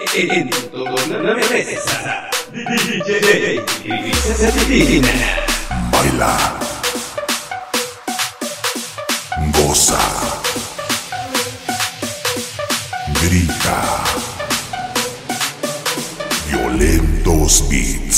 En una mesa. DJ Cristina. Baila. Goza. Grita. Violentos beats.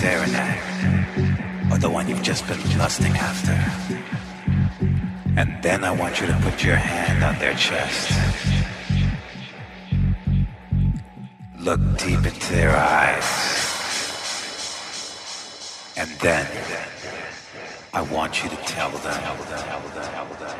Staring at, or the one you've just been lusting after. And then I want you to put your hand on their chest. Look deep into their eyes. And then I want you to tell them.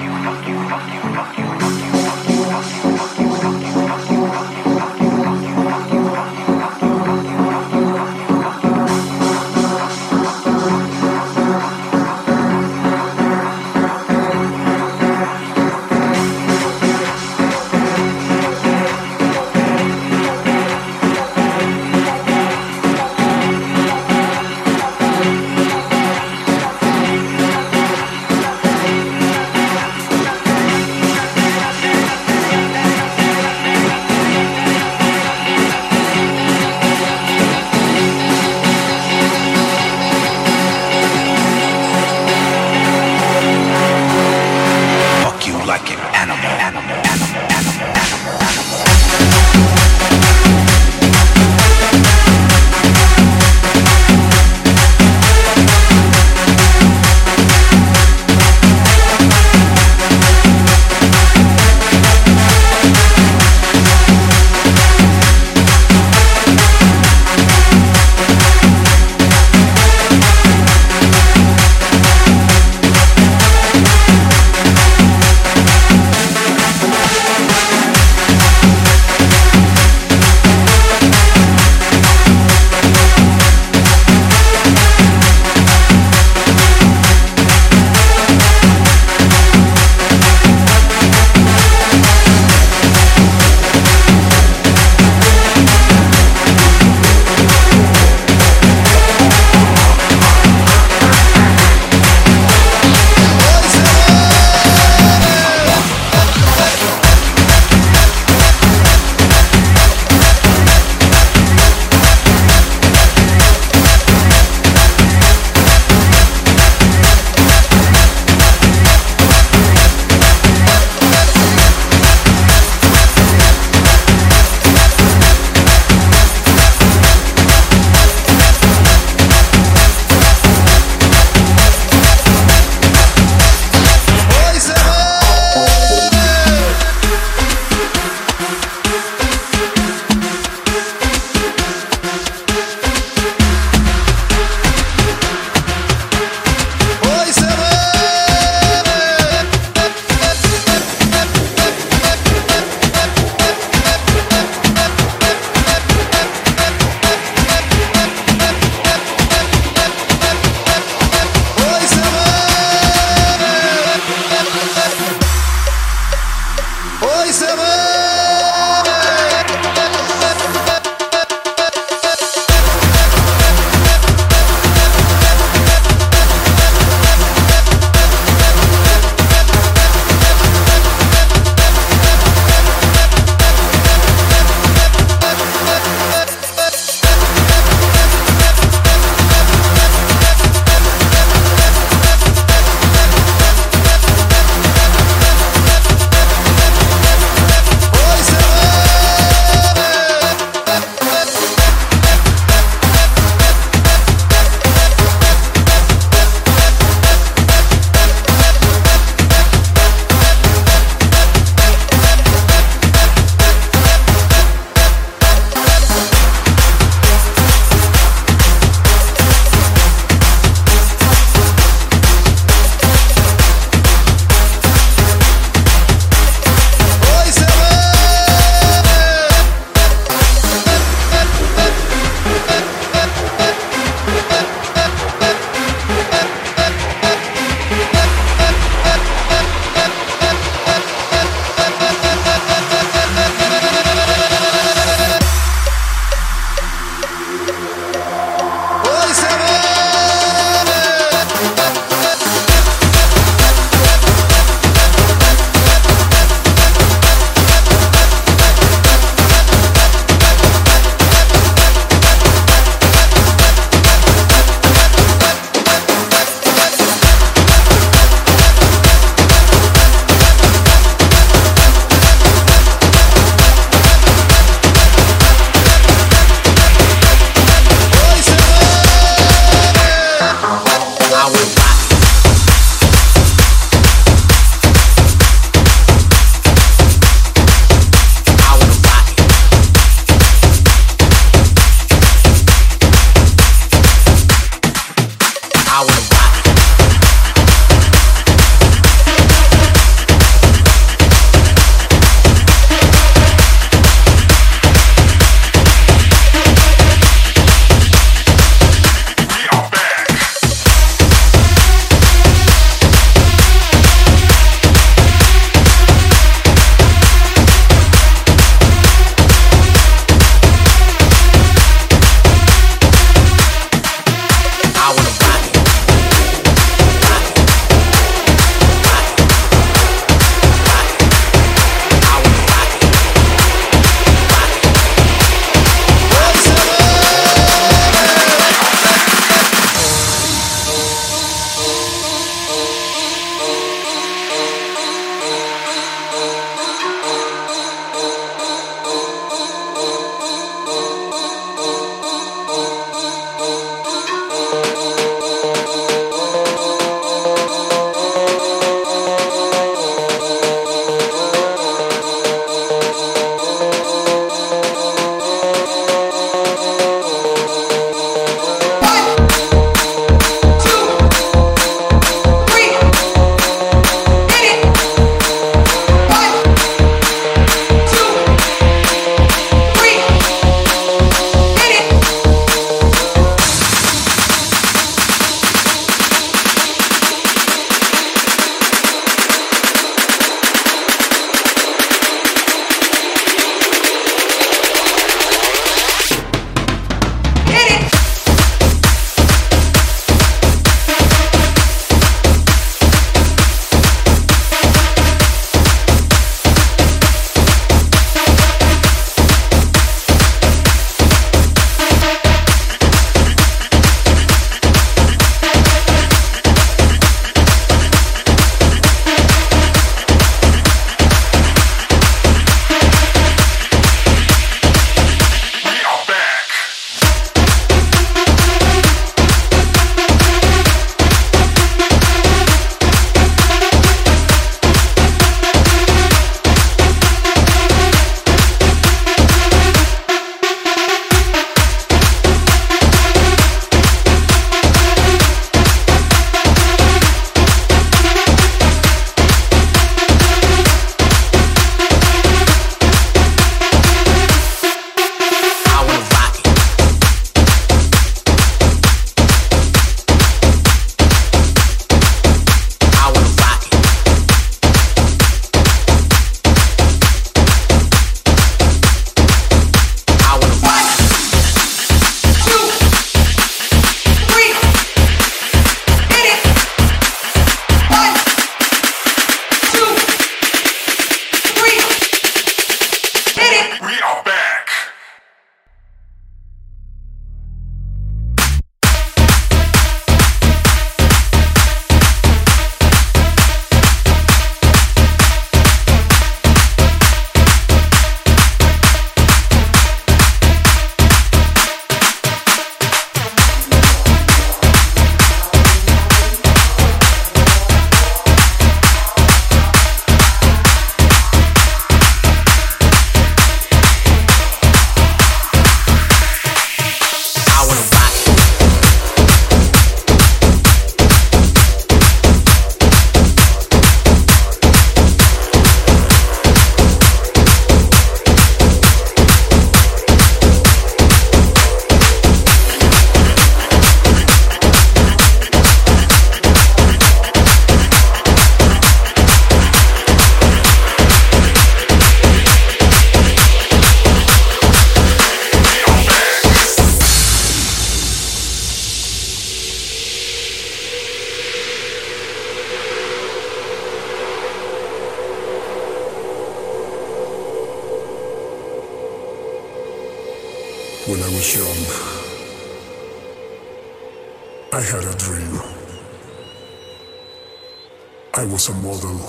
I was a model.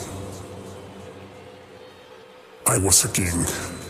I was a king.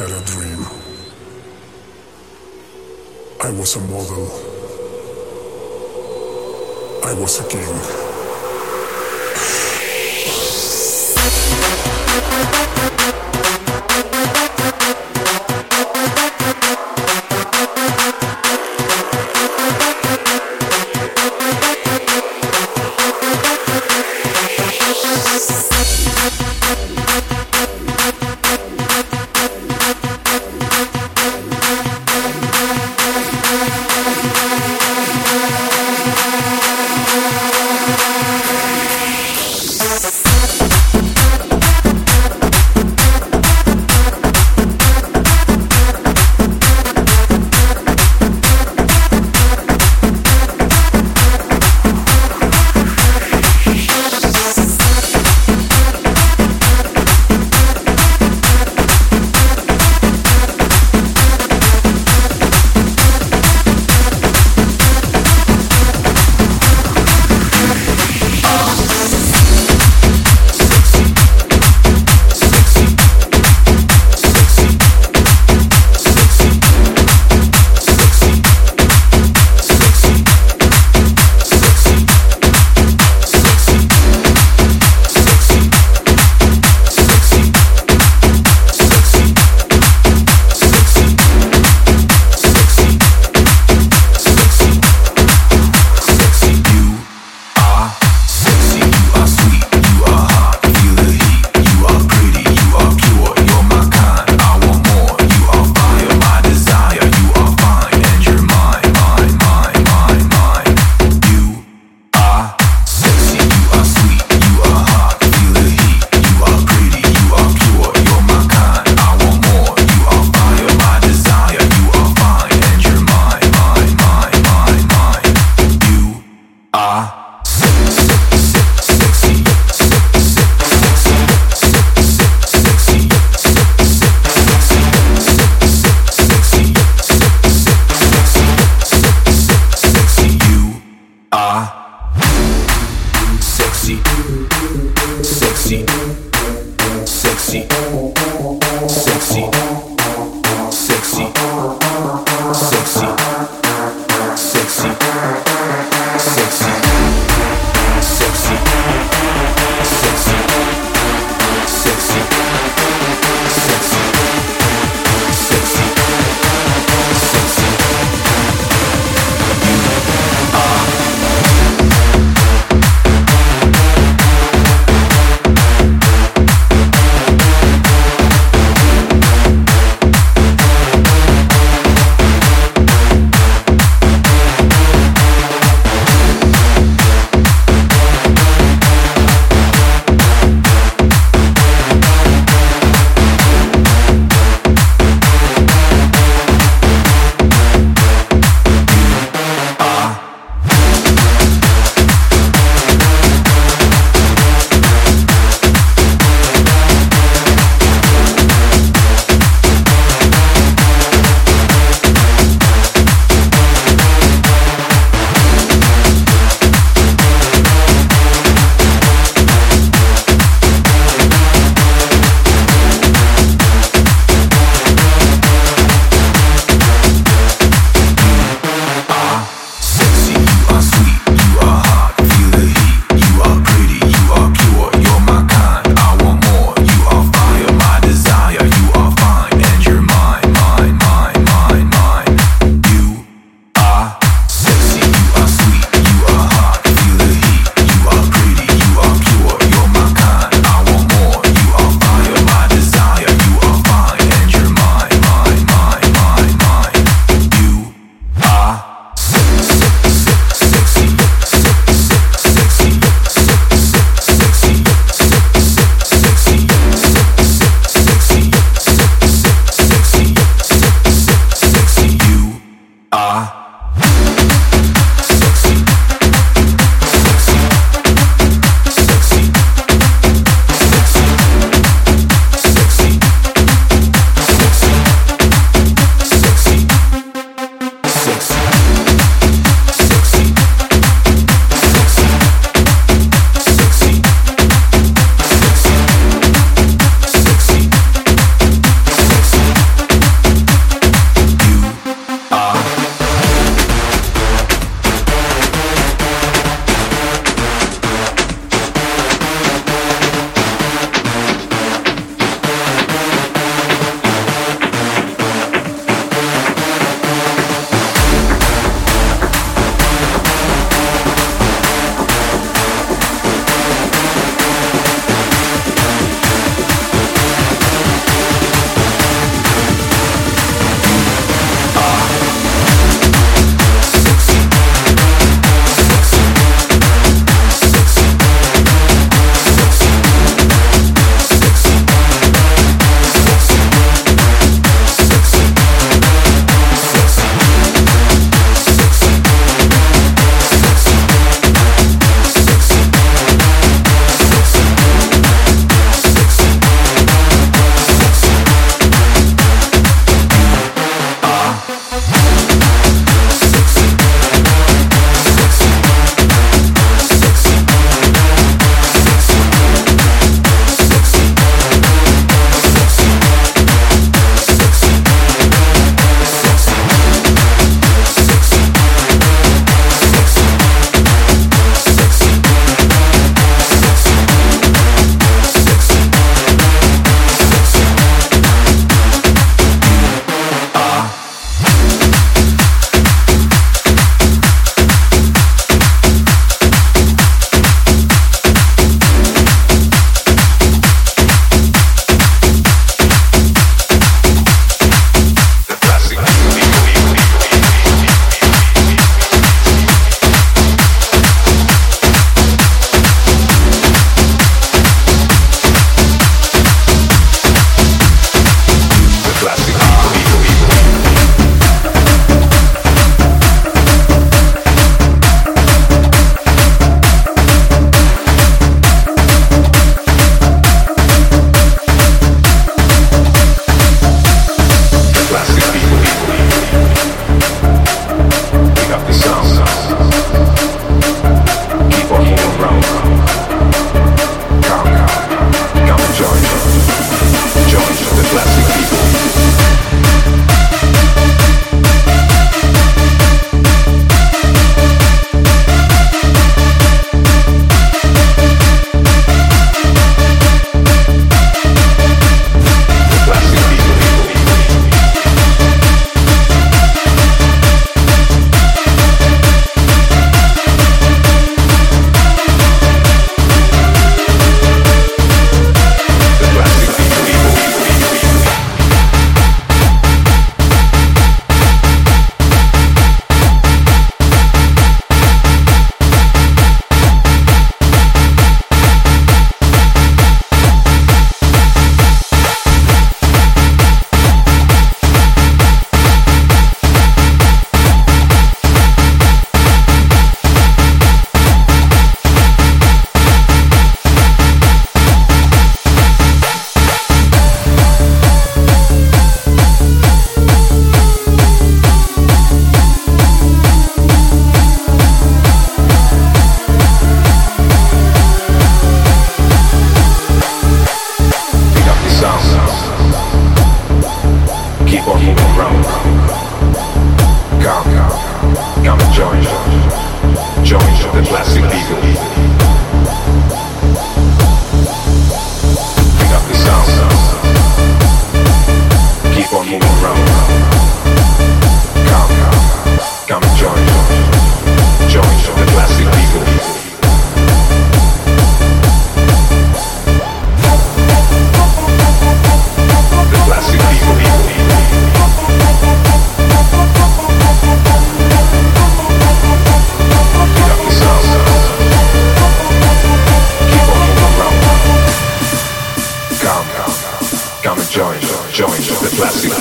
Had a dream. I was a model. I was a king.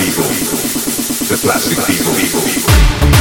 People, the plastic people, people.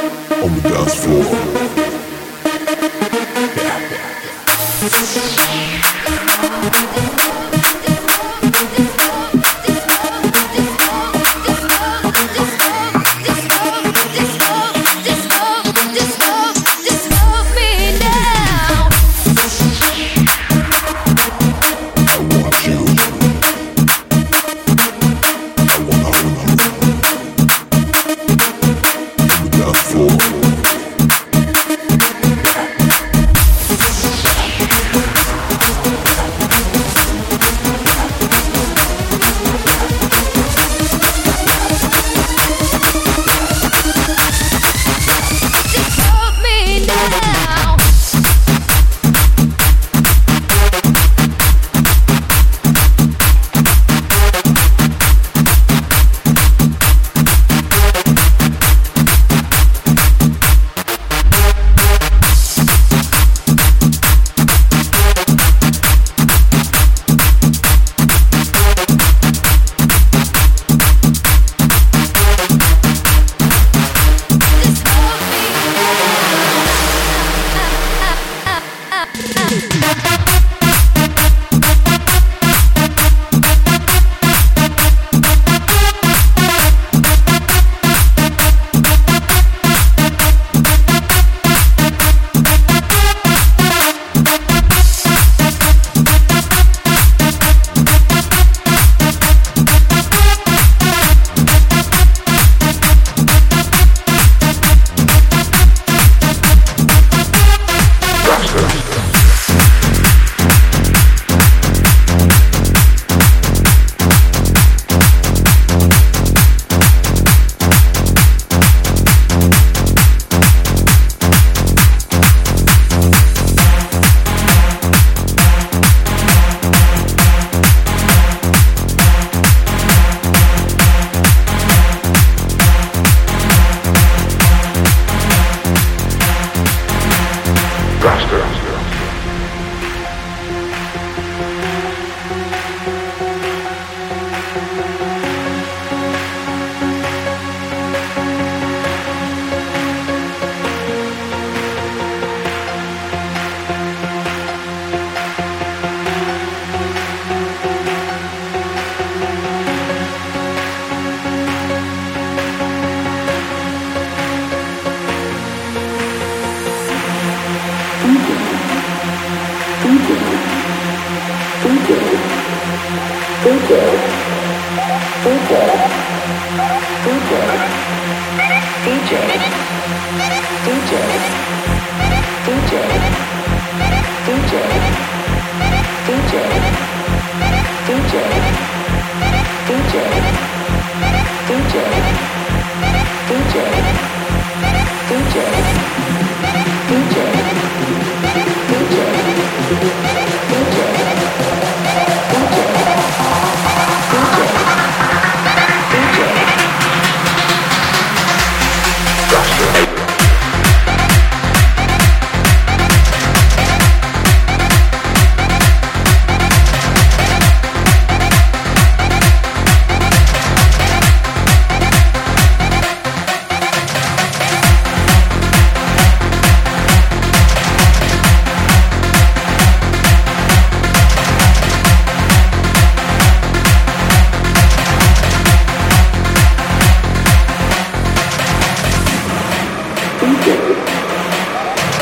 On the dance floor.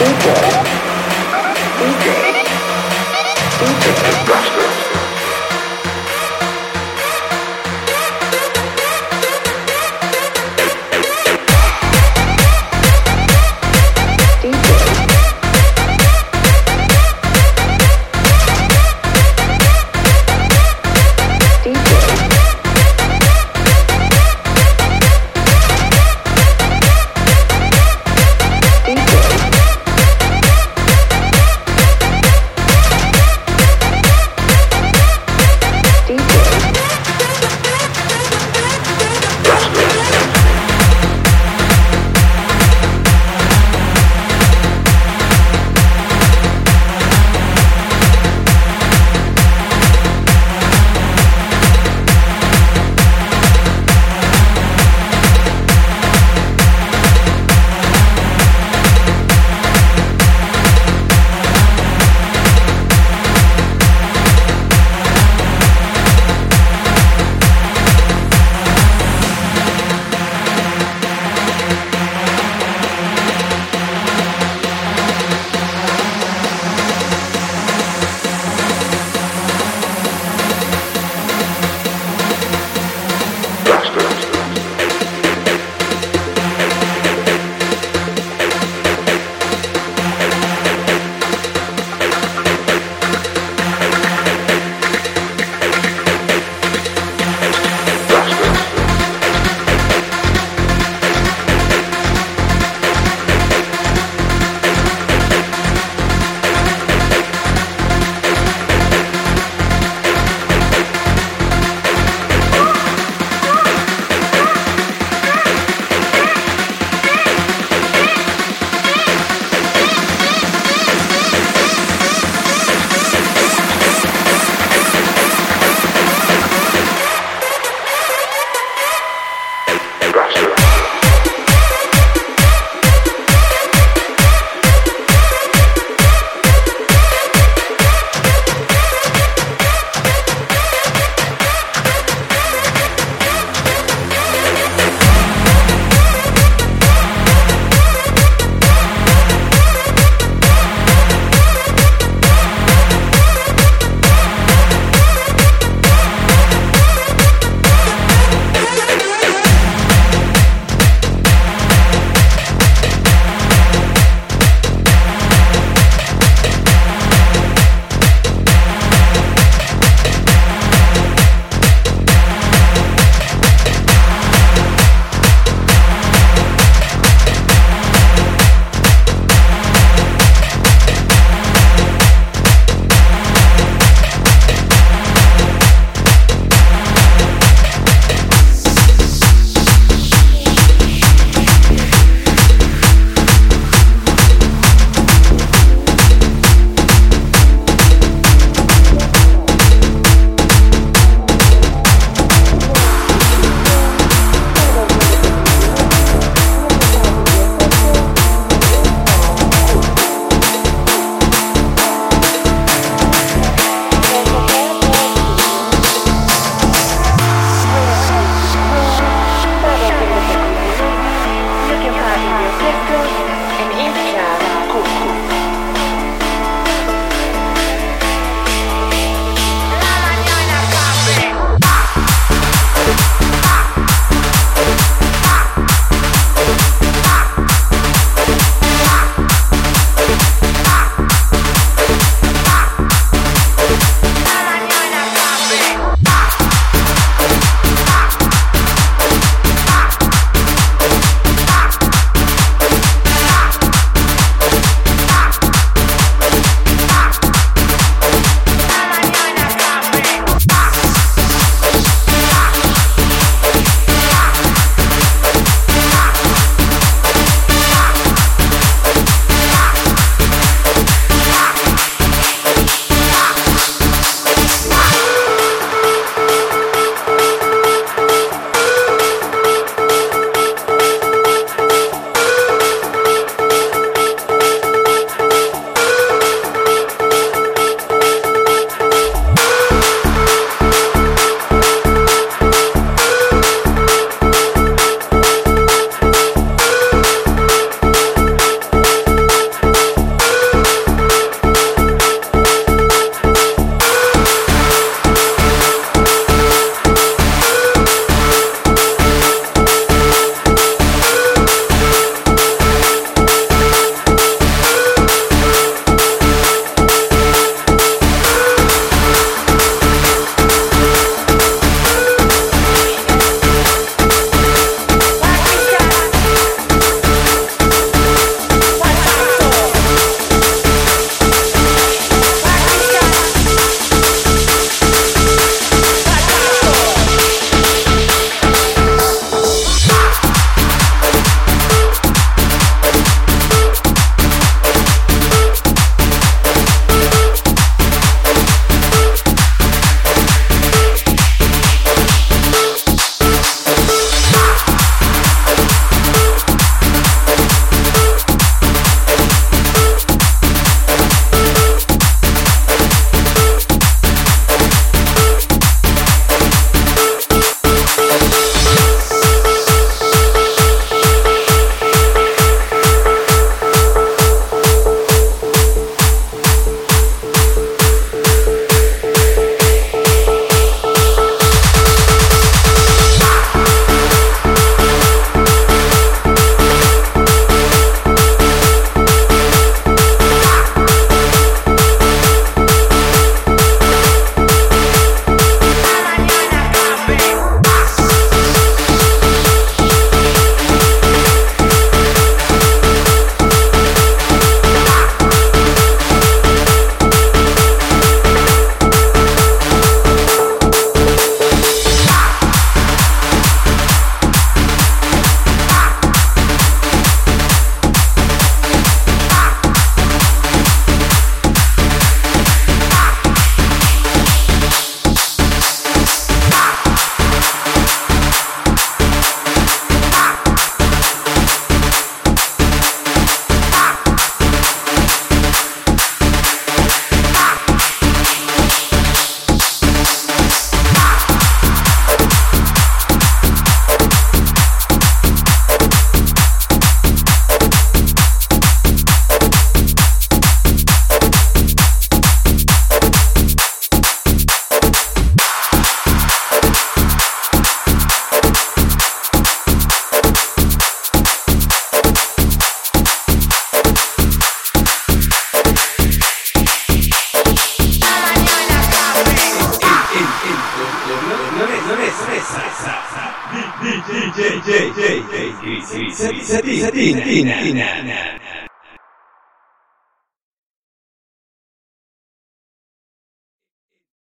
DJ